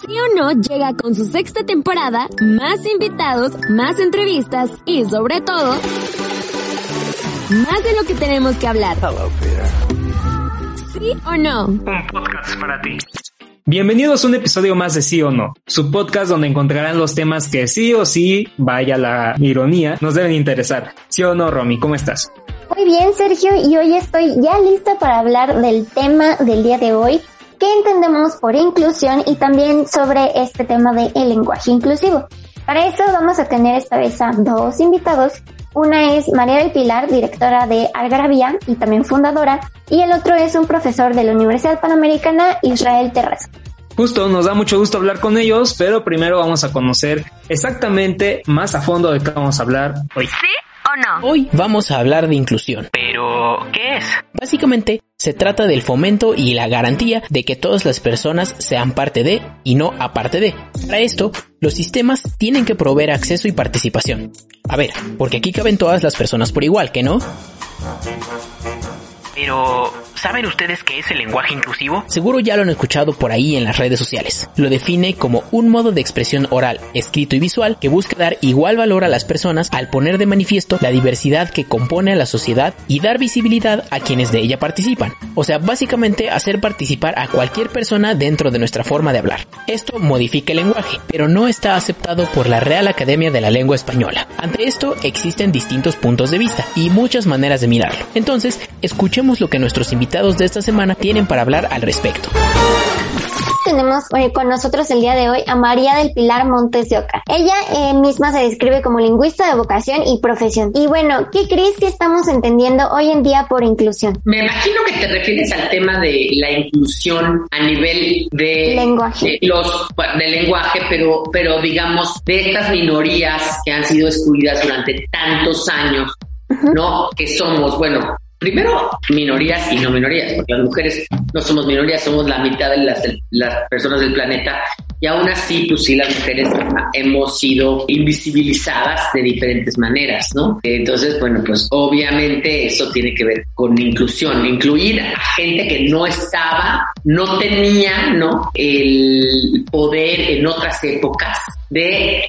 Sí o no llega con su sexta temporada, más invitados, más entrevistas y sobre todo, más de lo que tenemos que hablar. ¿Sí o no? Un podcast para ti. Bienvenidos a un episodio más de Sí o No, su podcast donde encontrarán los temas que sí o sí, vaya la ironía, nos deben interesar. ¿Sí o no, Romy? ¿Cómo estás? Muy bien, Sergio, y hoy estoy ya lista para hablar del tema del día de hoy, qué entendemos por inclusión y también sobre este tema del el lenguaje inclusivo. Para eso vamos a tener esta vez a dos invitados. Una es María del Pilar, directora de Algarabía y también fundadora, y el otro es un profesor de la Universidad Panamericana, Israel Terraza. Justo, nos da mucho gusto hablar con ellos, pero primero vamos a conocer exactamente más a fondo de qué vamos a hablar hoy. ¿Sí no? Hoy vamos a hablar de inclusión. Pero, ¿qué es? Básicamente, se trata del fomento y la garantía de que todas las personas sean parte de y no aparte de. Para esto, los sistemas tienen que proveer acceso y participación. A ver, porque aquí caben todas las personas por igual, ¿que no? Pero, ¿saben ustedes qué es el lenguaje inclusivo? Seguro ya lo han escuchado por ahí en las redes sociales. Lo define como un modo de expresión oral, escrito y visual que busca dar igual valor a las personas al poner de manifiesto la diversidad que compone a la sociedad y dar visibilidad a quienes de ella participan. O sea, básicamente hacer participar a cualquier persona dentro de nuestra forma de hablar. Esto modifica el lenguaje, pero no está aceptado por la Real Academia de la Lengua Española. Ante esto existen distintos puntos de vista y muchas maneras de mirarlo. Entonces, escuchemos lo que nuestros invitados de esta semana tienen para hablar al respecto. Tenemos eh, con nosotros el día de hoy a María del Pilar Montes de Oca. Ella eh, misma se describe como lingüista de vocación y profesión. Y bueno, ¿qué crees que estamos entendiendo hoy en día por inclusión? Me imagino que te refieres al tema de la inclusión a nivel de Lenguaje. de los de lenguaje, pero pero digamos de estas minorías que han sido excluidas durante tantos años, ¿no? Que somos, bueno, primero minorías y no minorías, porque las mujeres no somos minorías, somos la mitad de las, las personas del planeta y aún así, pues sí, las mujeres hemos sido invisibilizadas de diferentes maneras, ¿no? Entonces, bueno, pues obviamente eso tiene que ver con inclusión, incluir a gente que no estaba, no tenía, ¿no? El poder en otras épocas de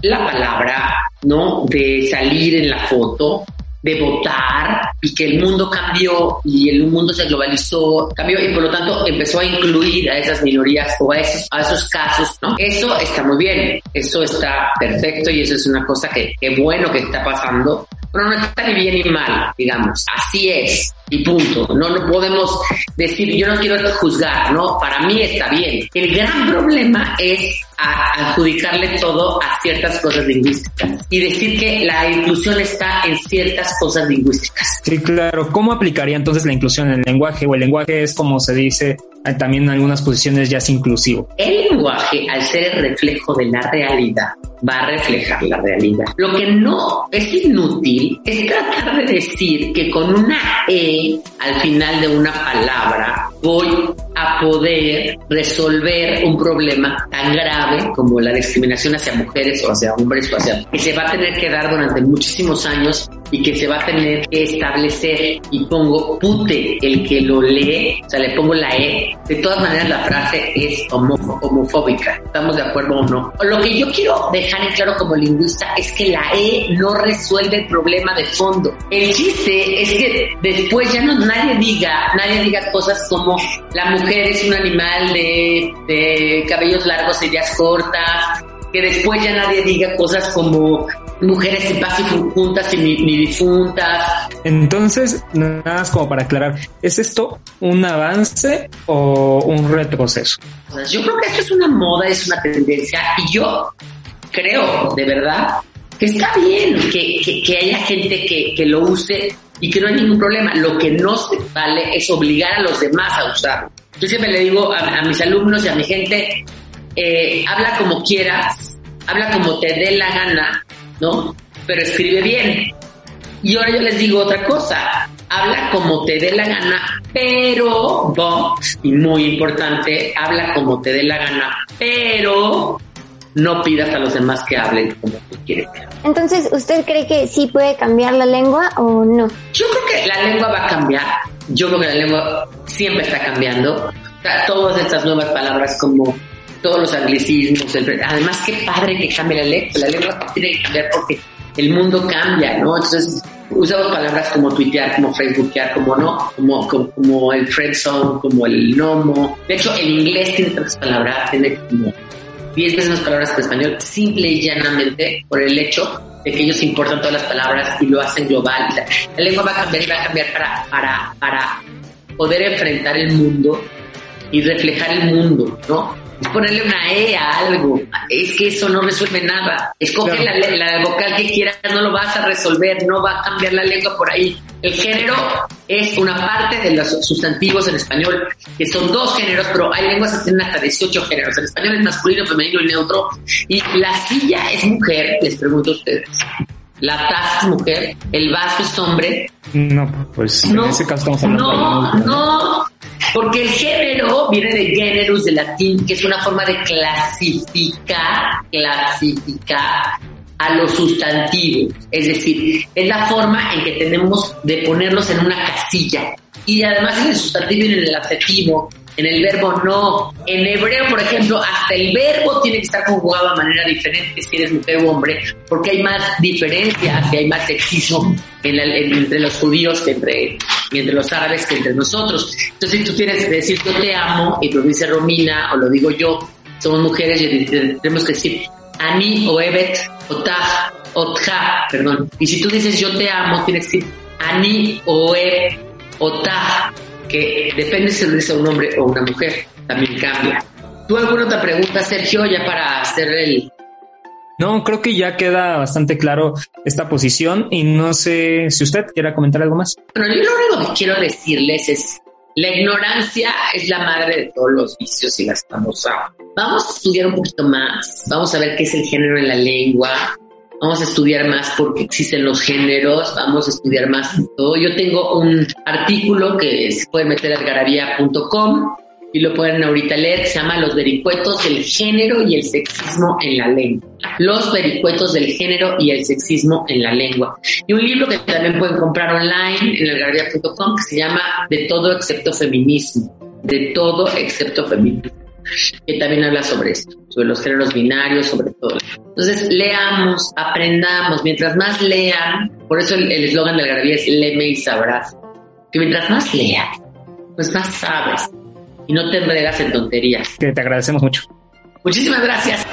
la palabra, ¿no? De salir en la foto, de votar y que el mundo cambió y el mundo se globalizó, cambió y por lo tanto empezó a incluir a esas minorías o a esos, a esos casos, ¿no? Eso está muy bien, eso está perfecto y eso es una cosa que, que bueno que está pasando, pero no está ni bien ni mal, digamos, así es y punto. No, no podemos decir, yo no quiero juzgar, ¿no? Para mí está bien. El gran problema es a- adjudicarle todo a ciertas cosas lingüísticas y decir que la inclusión está en ciertas cosas lingüísticas. Sí, claro. ¿Cómo aplicaría entonces la inclusión en el lenguaje? O el lenguaje es como se dice eh, también en algunas posiciones ya es inclusivo. El lenguaje, al ser el reflejo de la realidad, va a reflejar la realidad. Lo que no es inútil es tratar de decir que con una E al final de una palabra voy a poder resolver un problema tan grave como la discriminación hacia mujeres o hacia hombres o hacia que se va a tener que dar durante muchísimos años y que se va a tener que establecer y pongo pute el que lo lee, o sea, le pongo la E. De todas maneras la frase es homo- homofóbica, ¿estamos de acuerdo o no? Lo que yo quiero dejar en claro como lingüista es que la E no resuelve el problema de fondo. El chiste es que después ya no nadie diga, nadie diga cosas como la mujer es un animal de, de cabellos largos, ideas cortas, que después ya nadie diga cosas como mujeres sin paz y fu- juntas y ni, difuntas. Entonces, nada más como para aclarar, ¿es esto un avance o un retroceso? Sea, yo creo que esto es una moda, es una tendencia y yo creo de verdad que está bien que, que, que haya gente que, que lo use y que no hay ningún problema. Lo que no se vale es obligar a los demás a usarlo. Yo siempre le digo a, a mis alumnos y a mi gente, eh, habla como quieras, habla como te dé la gana, ¿no? Pero escribe bien. Y ahora yo les digo otra cosa, habla como te dé la gana, pero, but, y muy importante, habla como te dé la gana, pero no pidas a los demás que hablen como tú quieres. Entonces, ¿usted cree que sí puede cambiar la lengua o no? Yo creo que la lengua va a cambiar. Yo creo que la lengua siempre está cambiando. O sea, todas estas nuevas palabras como todos los anglicismos. además, qué padre que cambie la lengua. La lengua tiene que cambiar porque el mundo cambia, ¿no? Entonces, usamos palabras como tuitear, como facebookear, como no, como, como, el friendzone, como el nomo. De hecho, el inglés tiene tantas palabras, tiene como 10 veces más palabras que el español, simple y llanamente por el hecho de que ellos importan todas las palabras y lo hacen global. La, lengua va a cambiar y va a cambiar para, para, para poder enfrentar el mundo y reflejar el mundo, ¿no? Es ponerle una E a algo. Es que eso no resuelve nada. Escoge la, la, vocal que quieras, no lo vas a resolver, no va a cambiar la lengua por ahí. El género es una parte de los sustantivos en español, que son dos géneros, pero hay lenguas que tienen hasta 18 géneros. El español es masculino, femenino y neutro. Y la silla es mujer, les pregunto a ustedes. La taza es mujer, el vaso es hombre. No, pues en ese caso estamos hablando no, de no, porque el género viene de generus de latín, que es una forma de clasificar, clasificar a los sustantivos. Es decir, es la forma en que tenemos de ponerlos en una casilla. Y además en el sustantivo y en el adjetivo en el verbo no. En hebreo, por ejemplo, hasta el verbo tiene que estar conjugado de manera diferente si eres mujer o hombre, porque hay más diferencias y hay más sexismo entre los judíos que entre, entre los árabes que entre nosotros. Entonces, si tú que decir yo te amo y lo dice Romina o lo digo yo, somos mujeres y tenemos que decir Ani o Evet o Taj o Tja, perdón. Y si tú dices yo te amo, tienes que decir Ani o E o Taj que depende si lo dice un hombre o una mujer, también cambia. ¿Tú alguna otra pregunta, Sergio, ya para hacer el... No, creo que ya queda bastante claro esta posición y no sé si usted quiera comentar algo más. Bueno, yo lo único que quiero decirles es, la ignorancia es la madre de todos los vicios y la estamos Vamos a estudiar un poquito más, vamos a ver qué es el género en la lengua, vamos a estudiar más porque existen los géneros, vamos a estudiar más todo. Yo tengo un artículo que se puede meter a algarabía.com y lo pueden ahorita leer, se llama Los vericuetos del género y el sexismo en la lengua. Los vericuetos del género y el sexismo en la lengua. Y un libro que también pueden comprar online en algarabía.com que se llama De todo excepto feminismo. De todo excepto feminismo que también habla sobre esto, sobre los géneros binarios, sobre todo. Entonces, leamos, aprendamos, mientras más lean, por eso el eslogan de Algarabía es leme y sabrás, que mientras más leas, pues más sabes y no te enredas en tonterías. Que te agradecemos mucho. Muchísimas gracias.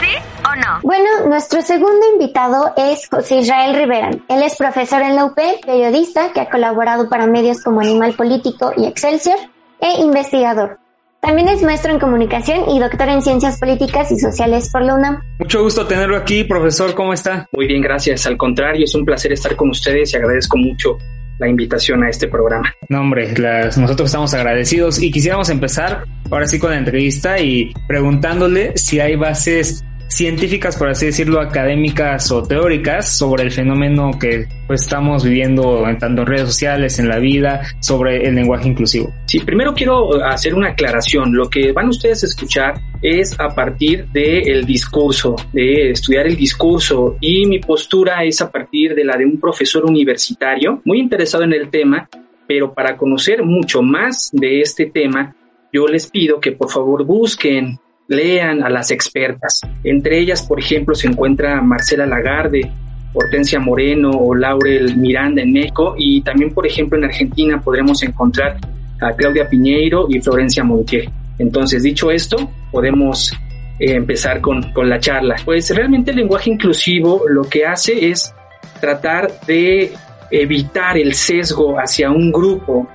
¿Sí o no? Bueno, nuestro segundo invitado es José Israel Rivera. Él es profesor en la UP, periodista que ha colaborado para medios como Animal Político y Excelsior e investigador. También es maestro en comunicación y doctor en ciencias políticas y sociales por la UNAM. Mucho gusto tenerlo aquí, profesor. ¿Cómo está? Muy bien, gracias. Al contrario, es un placer estar con ustedes y agradezco mucho la invitación a este programa. No, hombre, nosotros estamos agradecidos y quisiéramos empezar ahora sí con la entrevista y preguntándole si hay bases científicas, por así decirlo, académicas o teóricas sobre el fenómeno que pues, estamos viviendo en tanto en redes sociales, en la vida, sobre el lenguaje inclusivo. Sí, primero quiero hacer una aclaración. Lo que van ustedes a escuchar es a partir del discurso, de estudiar el discurso y mi postura es a partir de la de un profesor universitario muy interesado en el tema, pero para conocer mucho más de este tema, yo les pido que por favor busquen lean a las expertas. Entre ellas, por ejemplo, se encuentra Marcela Lagarde, Hortensia Moreno o Laurel Miranda en México y también, por ejemplo, en Argentina podremos encontrar a Claudia Piñeiro y Florencia Montiel. Entonces, dicho esto, podemos eh, empezar con, con la charla. Pues realmente el lenguaje inclusivo lo que hace es tratar de evitar el sesgo hacia un grupo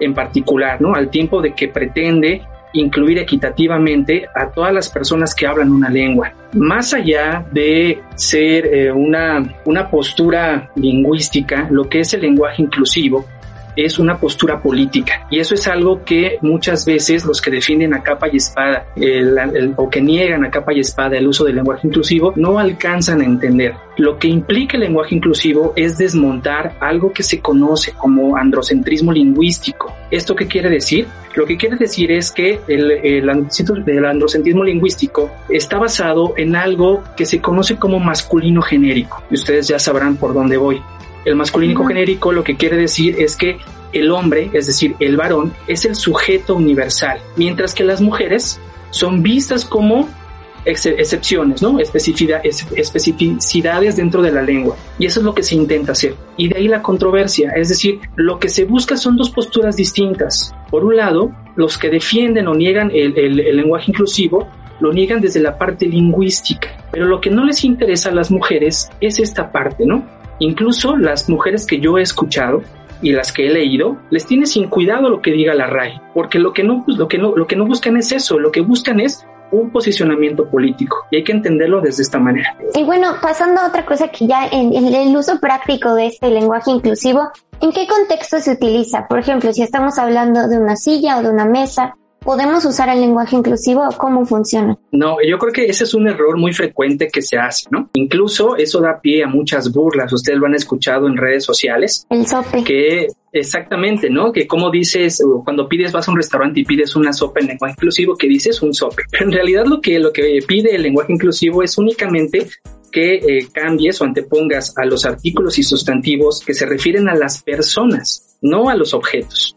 en particular, ¿no? Al tiempo de que pretende incluir equitativamente a todas las personas que hablan una lengua. Más allá de ser eh, una, una postura lingüística, lo que es el lenguaje inclusivo es una postura política y eso es algo que muchas veces los que defienden a capa y espada o que niegan a capa y espada el uso del lenguaje inclusivo no alcanzan a entender. Lo que implica el lenguaje inclusivo es desmontar algo que se conoce como androcentrismo lingüístico. ¿Esto qué quiere decir? Lo que quiere decir es que el, el, el androcentrismo lingüístico está basado en algo que se conoce como masculino genérico. Y ustedes ya sabrán por dónde voy. El masculino genérico lo que quiere decir es que el hombre, es decir, el varón, es el sujeto universal, mientras que las mujeres son vistas como excepciones, ¿no? especificidades dentro de la lengua. Y eso es lo que se intenta hacer. Y de ahí la controversia. Es decir, lo que se busca son dos posturas distintas. Por un lado, los que defienden o niegan el, el lenguaje inclusivo lo niegan desde la parte lingüística. Pero lo que no les interesa a las mujeres es esta parte, ¿no? Incluso las mujeres que yo he escuchado y las que he leído, les tiene sin cuidado lo que diga la RAI, porque lo que no, lo que no, lo que no buscan es eso, lo que buscan es un posicionamiento político y hay que entenderlo desde esta manera. Y bueno, pasando a otra cosa que ya en, el uso práctico de este lenguaje inclusivo, ¿en qué contexto se utiliza? Por ejemplo, si estamos hablando de una silla o de una mesa ¿Podemos usar el lenguaje inclusivo cómo funciona? No, yo creo que ese es un error muy frecuente que se hace, ¿no? Incluso eso da pie a muchas burlas. Ustedes lo han escuchado en redes sociales. El sope. Que exactamente, ¿no? Que como dices, cuando pides, vas a un restaurante y pides una sopa en lenguaje inclusivo, que dices un sope. Pero en realidad lo que, lo que pide el lenguaje inclusivo es únicamente que eh, cambies o antepongas a los artículos y sustantivos que se refieren a las personas, no a los objetos.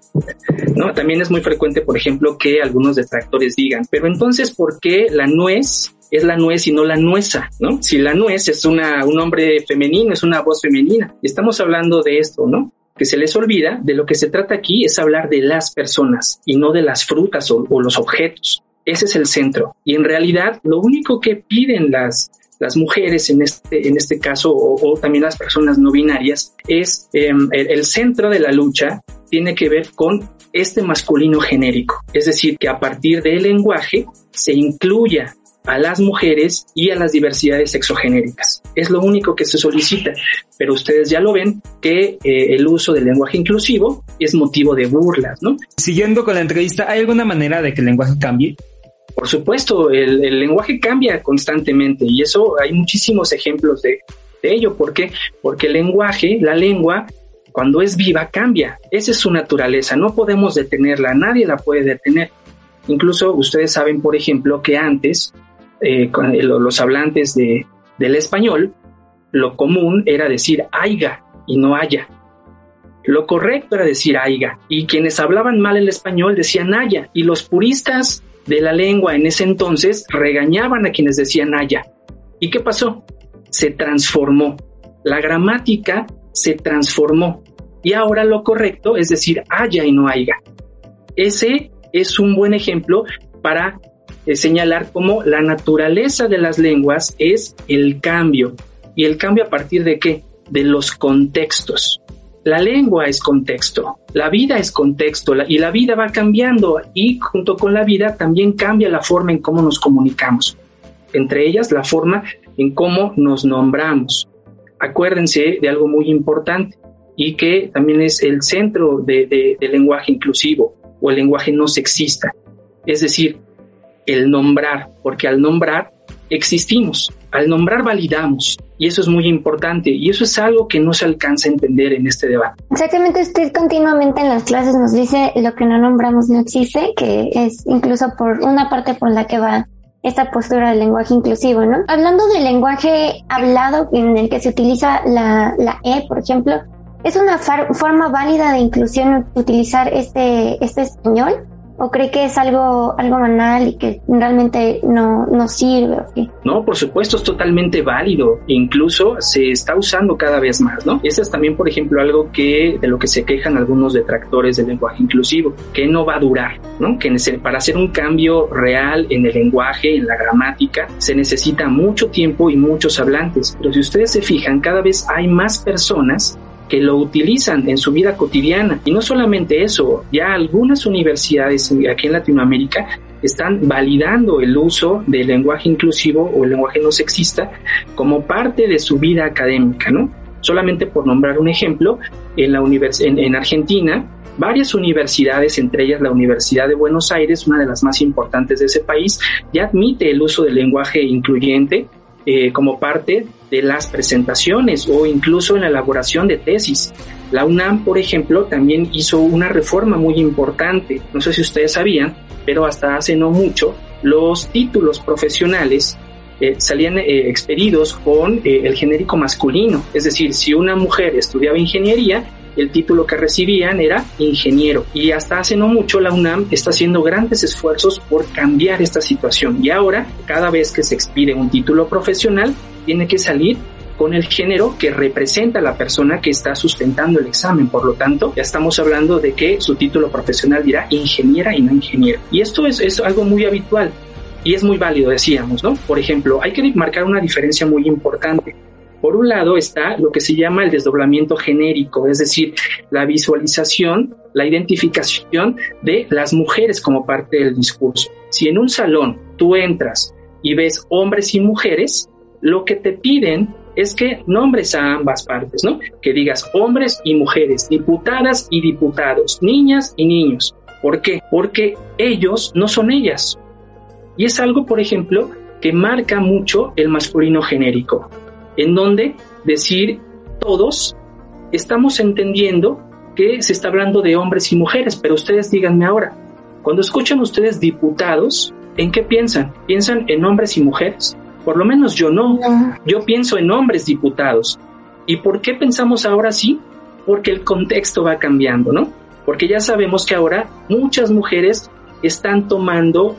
¿No? También es muy frecuente, por ejemplo, que algunos detractores digan, pero entonces, ¿por qué la nuez es la nuez y no la nueza, ¿no? Si la nuez es una, un hombre femenino, es una voz femenina. Estamos hablando de esto, ¿no? Que se les olvida de lo que se trata aquí es hablar de las personas y no de las frutas o, o los objetos. Ese es el centro. Y en realidad, lo único que piden las, las mujeres en este, en este caso o, también las personas no binarias es em, el, centro de la lucha tiene que ver con este masculino genérico, es decir, que a partir del lenguaje se incluya a las mujeres y a las diversidades sexogenéricas. Es lo único que se solicita, pero ustedes ya lo ven que eh, el uso del lenguaje inclusivo es motivo de burlas, ¿no? Siguiendo con la entrevista, ¿hay alguna manera de que el lenguaje cambie? Por supuesto, el, lenguaje cambia constantemente y eso hay muchísimos ejemplos de, ello. ¿Por qué? Porque el lenguaje, la lengua, cuando es viva, cambia. Esa es su naturaleza. No podemos detenerla, nadie la puede detener. Incluso ustedes saben, por ejemplo, que antes eh, los hablantes de, del español, lo común era decir aiga y no haya. Lo correcto era decir aiga. Y quienes hablaban mal el español decían haya. Y los puristas de la lengua en ese entonces regañaban a quienes decían haya. ¿Y qué pasó? Se transformó. La gramática se transformó. Y ahora lo correcto es decir haya y no haya. Ese es un buen ejemplo para eh, señalar cómo la naturaleza de las lenguas es el cambio. ¿Y el cambio a partir de qué? De los contextos. La lengua es contexto, la vida es contexto y la vida va cambiando y junto con la vida también cambia la forma en cómo nos comunicamos. Entre ellas la forma en cómo nos nombramos. Acuérdense de algo muy importante y que también es el centro del lenguaje inclusivo o el lenguaje no sexista. Es decir, el nombrar, porque al nombrar existimos, al nombrar validamos, y eso es muy importante y eso es algo que no se alcanza a entender en este debate. Exactamente, usted continuamente en las clases nos dice lo que no nombramos no existe, que es incluso por una parte por la que va esta postura del lenguaje inclusivo, ¿no? Hablando del lenguaje hablado en el que se utiliza la, la E, por ejemplo, ¿es una forma válida de inclusión utilizar este, este español? ¿O cree que es algo, algo banal y que realmente no, no sirve? No, por supuesto, es totalmente válido. Incluso se está usando cada vez más, ¿no? Eso es también, por ejemplo, algo que de lo que se quejan algunos detractores del lenguaje inclusivo, que no va a durar, ¿no? Que para hacer un cambio real en el lenguaje, en la gramática, se necesita mucho tiempo y muchos hablantes. Pero si ustedes se fijan, cada vez hay más personas que lo utilizan en su vida cotidiana. Y no solamente eso, ya algunas universidades aquí en Latinoamérica están validando el uso del lenguaje inclusivo o el lenguaje no sexista como parte de su vida académica, ¿no? Solamente por nombrar un ejemplo, en, la en, en Argentina, varias universidades, entre ellas la Universidad de Buenos Aires, una de las más importantes de ese país, ya admite el uso del lenguaje incluyente eh, como parte de las presentaciones o incluso en la elaboración de tesis. La UNAM, por ejemplo, también hizo una reforma muy importante. No sé si ustedes sabían, pero hasta hace no mucho los títulos profesionales eh, salían eh, expedidos con el genérico masculino. Es decir, si una mujer estudiaba ingeniería, el título que recibían era ingeniero. Y hasta hace no mucho la UNAM está haciendo grandes esfuerzos por cambiar esta situación. Y ahora, cada vez que se expide un título profesional, tiene que salir con el género que representa a la persona que está sustentando el examen. Por lo tanto, ya estamos hablando de que su título profesional dirá ingeniera y no ingeniero. Y esto es, es algo muy habitual y es muy válido, decíamos, ¿no? Por ejemplo, hay que marcar una diferencia muy importante. Por un lado está lo que se llama el desdoblamiento genérico, es decir, la visualización, la identificación de las mujeres como parte del discurso. Si en un salón tú entras y ves hombres y mujeres, lo que te piden es que nombres a ambas partes, ¿no? Que digas hombres y mujeres, diputadas y diputados, niñas y niños. ¿Por qué? Porque ellos no son ellas. Y es algo, por ejemplo, que marca mucho el masculino genérico, en donde decir todos estamos entendiendo que se está hablando de hombres y mujeres, pero ustedes díganme ahora, cuando escuchan ustedes diputados, ¿en qué piensan? ¿Piensan en hombres y mujeres? Por lo menos yo no. Yo pienso en hombres diputados. ¿Y por qué pensamos ahora sí? Porque el contexto va cambiando, ¿no? Porque ya sabemos que ahora muchas mujeres están tomando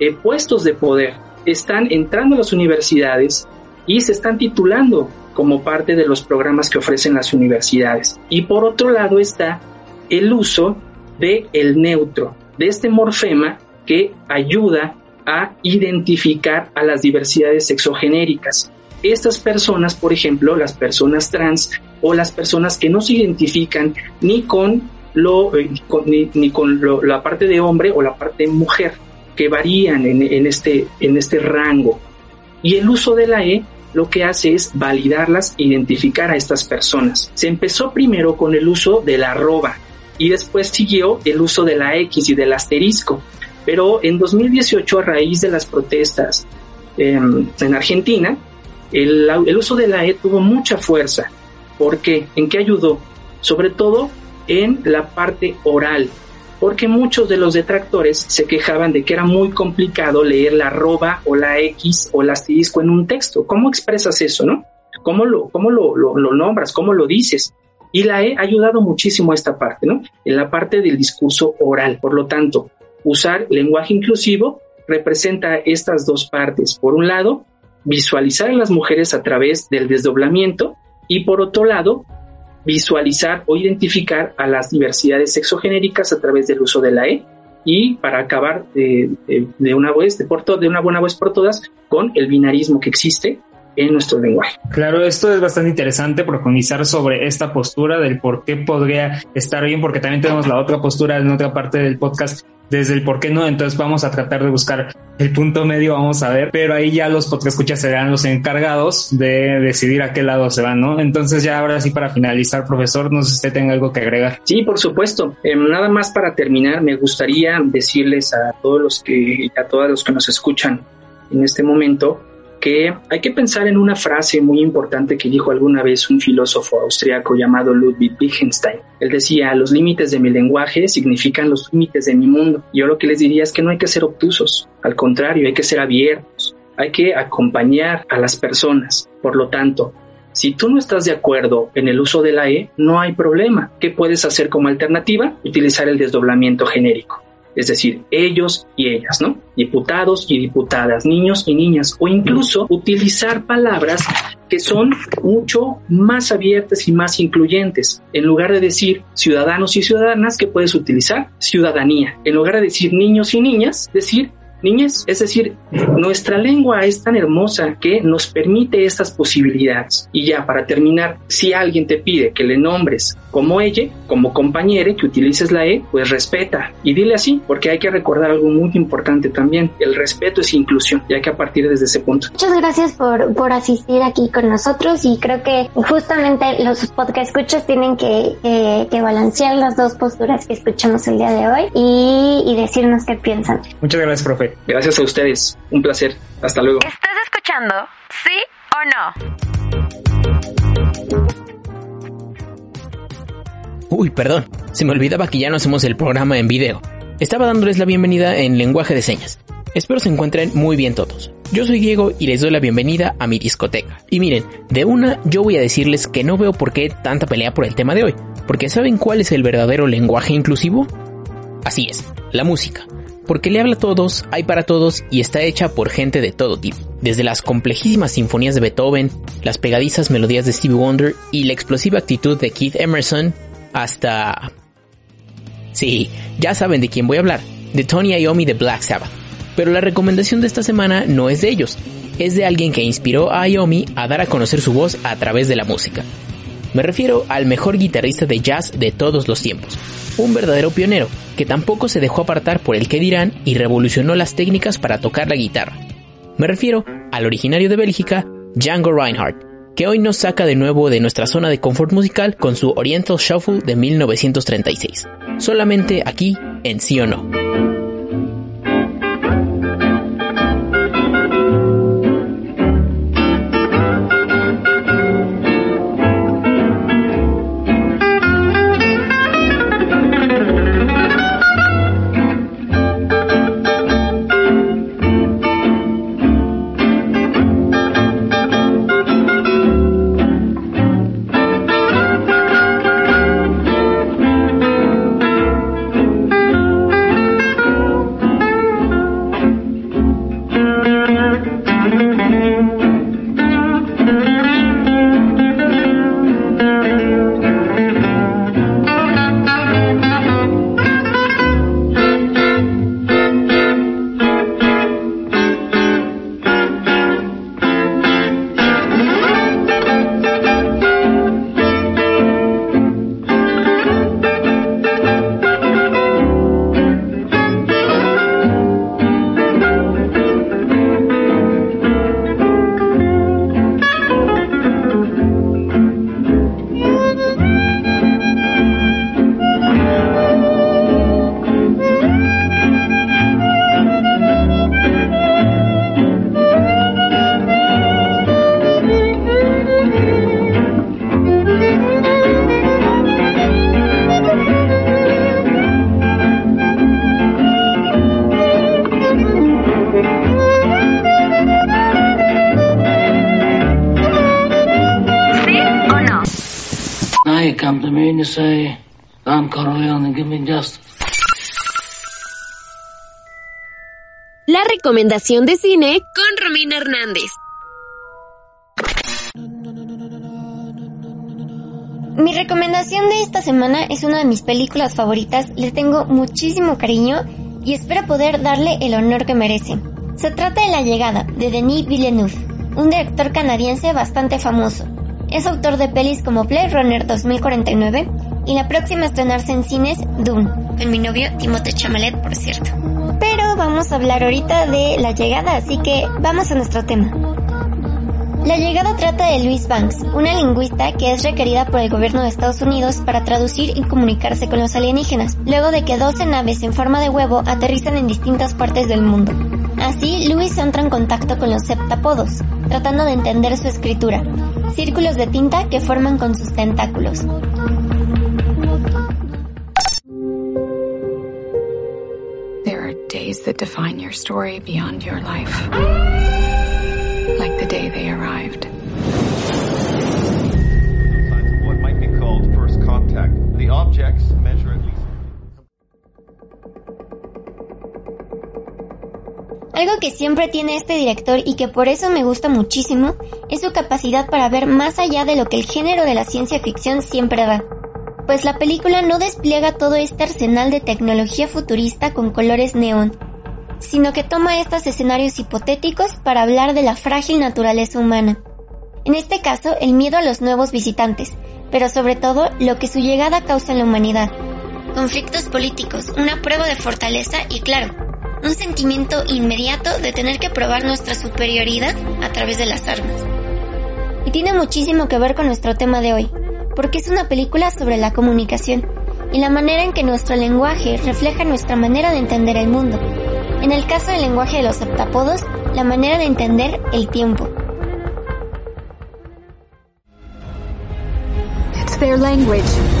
eh, puestos de poder, están entrando a las universidades y se están titulando como parte de los programas que ofrecen las universidades. Y por otro lado está el uso de el neutro, de este morfema que ayuda a identificar a las diversidades sexogenéricas. Estas personas, por ejemplo, las personas trans o las personas que no se identifican ni con lo eh, ni, con la parte de hombre o la parte de mujer que varían en, este en este rango y el uso de la e lo que hace es validarlas identificar a estas personas se empezó primero con el uso de la arroba y después siguió el uso de la x y del asterisco pero en 2018, a raíz de las protestas em, en Argentina, el, el, uso de la E tuvo mucha fuerza. ¿Por qué? ¿En qué ayudó? Sobre todo en la parte oral, porque muchos de los detractores se quejaban de que era muy complicado leer la arroba o la X o el asterisco en un texto. ¿Cómo expresas eso, no? ¿Cómo lo, cómo lo, lo, nombras? ¿Cómo lo dices? Y la E ayudado muchísimo a esta parte, ¿no? En la parte del discurso oral. Por lo tanto, usar lenguaje inclusivo representa estas dos partes. Por un lado, visualizar a las mujeres a través del desdoblamiento y por otro lado, visualizar o identificar a las diversidades sexogenéricas a través del uso de la E y para acabar de, una vez, de, por de una buena vez por todas, con el binarismo que existe en nuestro lenguaje. Claro, esto es bastante interesante profundizar sobre esta postura del por qué podría estar bien, porque también tenemos la otra postura en otra parte del podcast desde el por qué no, entonces vamos a tratar de buscar el punto medio, vamos a ver, pero ahí ya los podcast escuchas serán los encargados de decidir a qué lado se van, ¿no? Entonces ya ahora sí para finalizar, profesor, no sé si usted tenga algo que agregar. Sí, por supuesto. Em, nada más para terminar, me gustaría decirles a todos los que, a todos los que nos escuchan en este momento, que hay que pensar en una frase muy importante que dijo alguna vez un filósofo austriaco llamado Ludwig Wittgenstein. Él decía, los límites de mi lenguaje significan los límites de mi mundo. Yo lo que les diría es que no hay que ser obtusos, al contrario, hay que ser abiertos, hay que acompañar a las personas. Por lo tanto, si tú no estás de acuerdo en el uso de la E, no hay problema. ¿Qué puedes hacer como alternativa? Utilizar el desdoblamiento genérico es decir, ellos y ellas, ¿no? Diputados y diputadas, niños y niñas, o incluso utilizar palabras que son mucho más abiertas y más incluyentes. En lugar de decir ciudadanos y ciudadanas, que puedes utilizar ciudadanía. En lugar de decir niños y niñas, decir niñez. Es decir, nuestra lengua es tan hermosa que nos permite estas posibilidades. Y ya para terminar, si alguien te pide que le nombres como ella, como compañera, que utilices la E, pues respeta y dile así, porque hay que recordar algo muy importante también. El respeto es inclusión, ya que a partir desde ese punto. Muchas gracias por, por asistir aquí con nosotros y creo que justamente los podcast escuchas tienen que, que, balancear las dos posturas que escuchamos el día de hoy y, y decirnos qué piensan. Muchas gracias, profe. Gracias a ustedes. Un placer. Hasta luego. ¿Estás escuchando? ¿Sí o no? Uy, perdón. Se me olvidaba que ya no hacemos el programa en video. Estaba dándoles la bienvenida en lenguaje de señas. Espero se encuentren muy bien todos. Yo soy Diego y les doy la bienvenida a mi discoteca. Y miren, de una yo voy a decirles que no veo por qué tanta pelea por el tema de hoy. Porque ¿saben cuál es el verdadero lenguaje inclusivo? Así es, la música. Porque le habla a todos, hay para todos y está hecha por gente de todo tipo. Desde las complejísimas sinfonías de Beethoven, las pegadizas melodías de Stevie Wonder y la explosiva actitud de Keith Emerson, hasta... Sí, ya saben de quién voy a hablar, de Tony Iommi de Black Sabbath. Pero la recomendación de esta semana no es de ellos, es de alguien que inspiró a Iommi a dar a conocer su voz a través de la música. Me refiero al mejor guitarrista de jazz de todos los tiempos, un verdadero pionero, que tampoco se dejó apartar por el que dirán y revolucionó las técnicas para tocar la guitarra. Me refiero al originario de Bélgica, Django Reinhardt, que hoy nos saca de nuevo de nuestra zona de confort musical con su Oriental Shuffle de 1936. Solamente aquí en Sí o No. La recomendación de cine con Romina Hernández. Mi recomendación de esta semana es una de mis películas favoritas, le tengo muchísimo cariño y espero poder darle el honor que merece. Se trata de La llegada, de Denis Villeneuve, un director canadiense bastante famoso. Es autor de pelis como Blade Runner 2049 y la próxima a estrenarse en cines, Dune, con mi novio Timothée Chamalet, por cierto. Pero vamos a hablar ahorita de la llegada, así que vamos a nuestro tema. La llegada trata de Louise Banks, una lingüista que es requerida por el gobierno de Estados Unidos para traducir y comunicarse con los alienígenas, luego de que 12 naves en forma de huevo aterrizan en distintas partes del mundo. Así, Louise entra en contacto con los septapodos, tratando de entender su escritura, círculos de tinta que forman con sus tentáculos. days that define your story beyond your life. Like the day they arrived. Algo que siempre tiene este director y que por eso me gusta muchísimo es su capacidad para ver más allá de lo que el género de la ciencia ficción siempre da pues la película no despliega todo este arsenal de tecnología futurista con colores neón, sino que toma estos escenarios hipotéticos para hablar de la frágil naturaleza humana. En este caso, el miedo a los nuevos visitantes, pero sobre todo lo que su llegada causa en la humanidad. Conflictos políticos, una prueba de fortaleza y claro, un sentimiento inmediato de tener que probar nuestra superioridad a través de las armas. Y tiene muchísimo que ver con nuestro tema de hoy, porque es una película sobre la comunicación y la manera en que nuestro lenguaje refleja nuestra manera de entender el mundo. En el caso del lenguaje de los septapodos, la manera de entender el tiempo. It's language.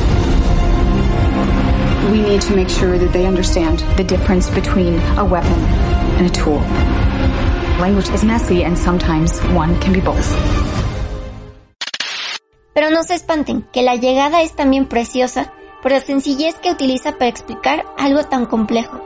We need to make sure that they understand the difference between a weapon and a tool. Language is messy and sometimes one can be both. Pero no se espanten, que la llegada es también preciosa por la sencillez que utiliza para explicar algo tan complejo.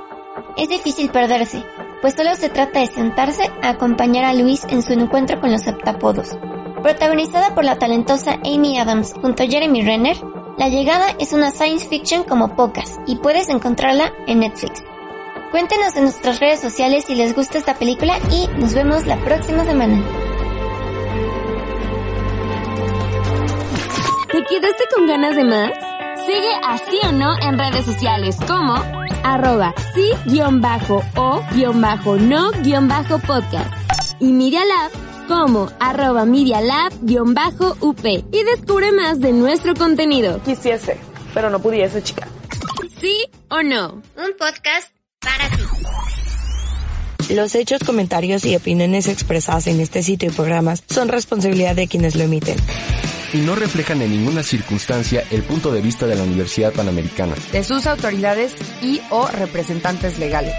Es difícil perderse, pues solo se trata de sentarse a acompañar a Luis en su encuentro con los septapodos. Protagonizada por la talentosa Amy Adams junto a Jeremy Renner, La llegada es una science fiction como pocas y puedes encontrarla en Netflix. Cuéntenos en nuestras redes sociales si les gusta esta película y nos vemos la próxima semana. ¿Te quedaste con ganas de más? Sigue así o no en redes sociales como arroba sí-o-no-podcast y Media Lab como arroba Media Lab-up y descubre más de nuestro contenido. Quisiese, pero no pudiese, chica. ¿Sí o no? Un podcast para ti. Los hechos, comentarios y opiniones expresadas en este sitio y programas son responsabilidad de quienes lo emiten. y no reflejan en ninguna circunstancia el punto de vista de la Universidad Panamericana. de sus autoridades y o representantes legales.